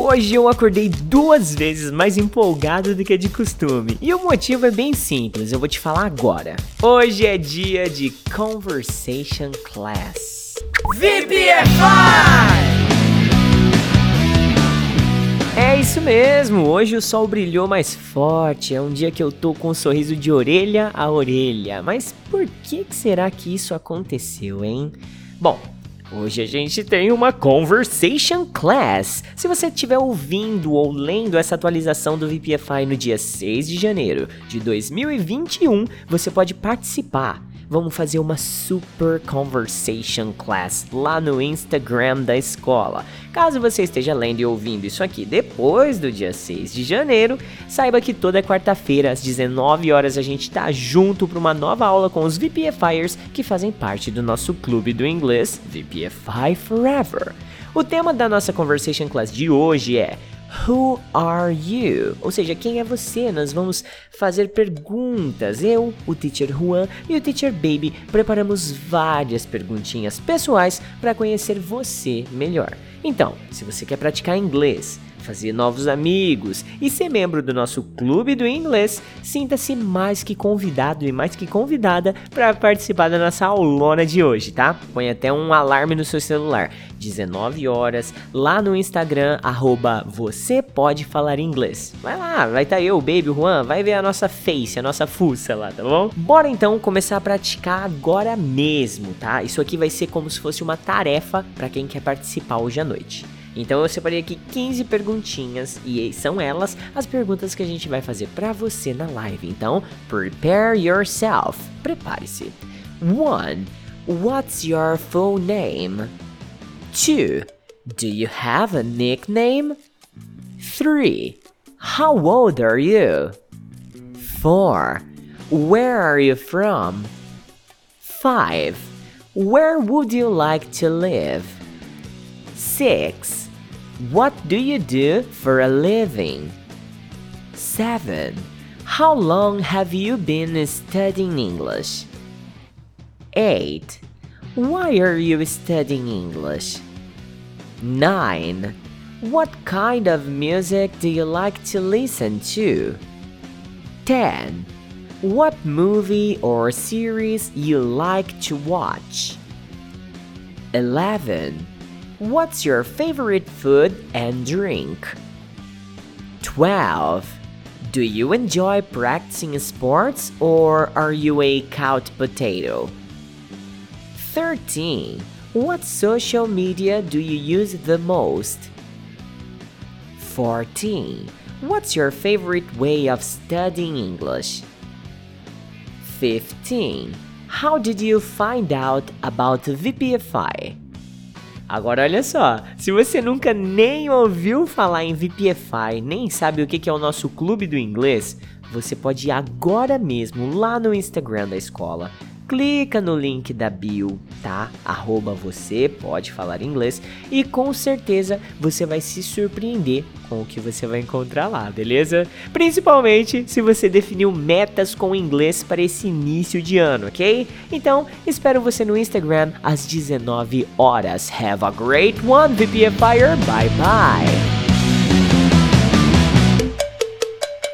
Hoje eu acordei duas vezes mais empolgado do que de costume. E o motivo é bem simples, eu vou te falar agora. Hoje é dia de Conversation Class. VPFI! É isso mesmo, hoje o sol brilhou mais forte, é um dia que eu tô com um sorriso de orelha a orelha. Mas por que, que será que isso aconteceu, hein? Bom, Hoje a gente tem uma Conversation Class. Se você estiver ouvindo ou lendo essa atualização do VPFI no dia 6 de janeiro de 2021, você pode participar vamos fazer uma super conversation class lá no Instagram da escola. Caso você esteja lendo e ouvindo isso aqui depois do dia 6 de janeiro, saiba que toda quarta-feira às 19 horas a gente tá junto para uma nova aula com os VPFIers que fazem parte do nosso clube do inglês VPFI Forever. O tema da nossa conversation class de hoje é Who are you? Ou seja, quem é você? Nós vamos fazer perguntas. Eu, o teacher Juan e o teacher Baby preparamos várias perguntinhas pessoais para conhecer você melhor. Então, se você quer praticar inglês, fazer novos amigos e ser membro do nosso clube do inglês, sinta-se mais que convidado e mais que convidada para participar da nossa aulona de hoje, tá? Põe até um alarme no seu celular. 19 horas, lá no Instagram, arroba você pode falar inglês. Vai lá, vai estar tá eu, Baby, Juan, vai ver a nossa face, a nossa fuça lá, tá bom? Bora então começar a praticar agora mesmo, tá? Isso aqui vai ser como se fosse uma tarefa para quem quer participar hoje à noite. Então eu separei aqui 15 perguntinhas e são elas as perguntas que a gente vai fazer para você na live. Então, prepare yourself. Prepare-se. 1. What's your full name? 2. Do you have a nickname? 3. How old are you? 4. Where are you from? 5. Where would you like to live? 6. What do you do for a living? 7. How long have you been studying English? 8. Why are you studying English? 9. What kind of music do you like to listen to? 10. What movie or series you like to watch? 11. What's your favorite food and drink? 12. Do you enjoy practicing sports or are you a couch potato? 13. What social media do you use the most? 14. What's your favorite way of studying English? 15. How did you find out about VPFI? Agora olha só, se você nunca nem ouviu falar em VPFI, nem sabe o que é o nosso clube do inglês, você pode ir agora mesmo lá no Instagram da escola clica no link da bio, tá? Arroba você pode falar inglês e com certeza você vai se surpreender com o que você vai encontrar lá, beleza? Principalmente se você definiu metas com inglês para esse início de ano, ok? Então, espero você no Instagram às 19 horas. Have a great one, VPFire. Bye bye.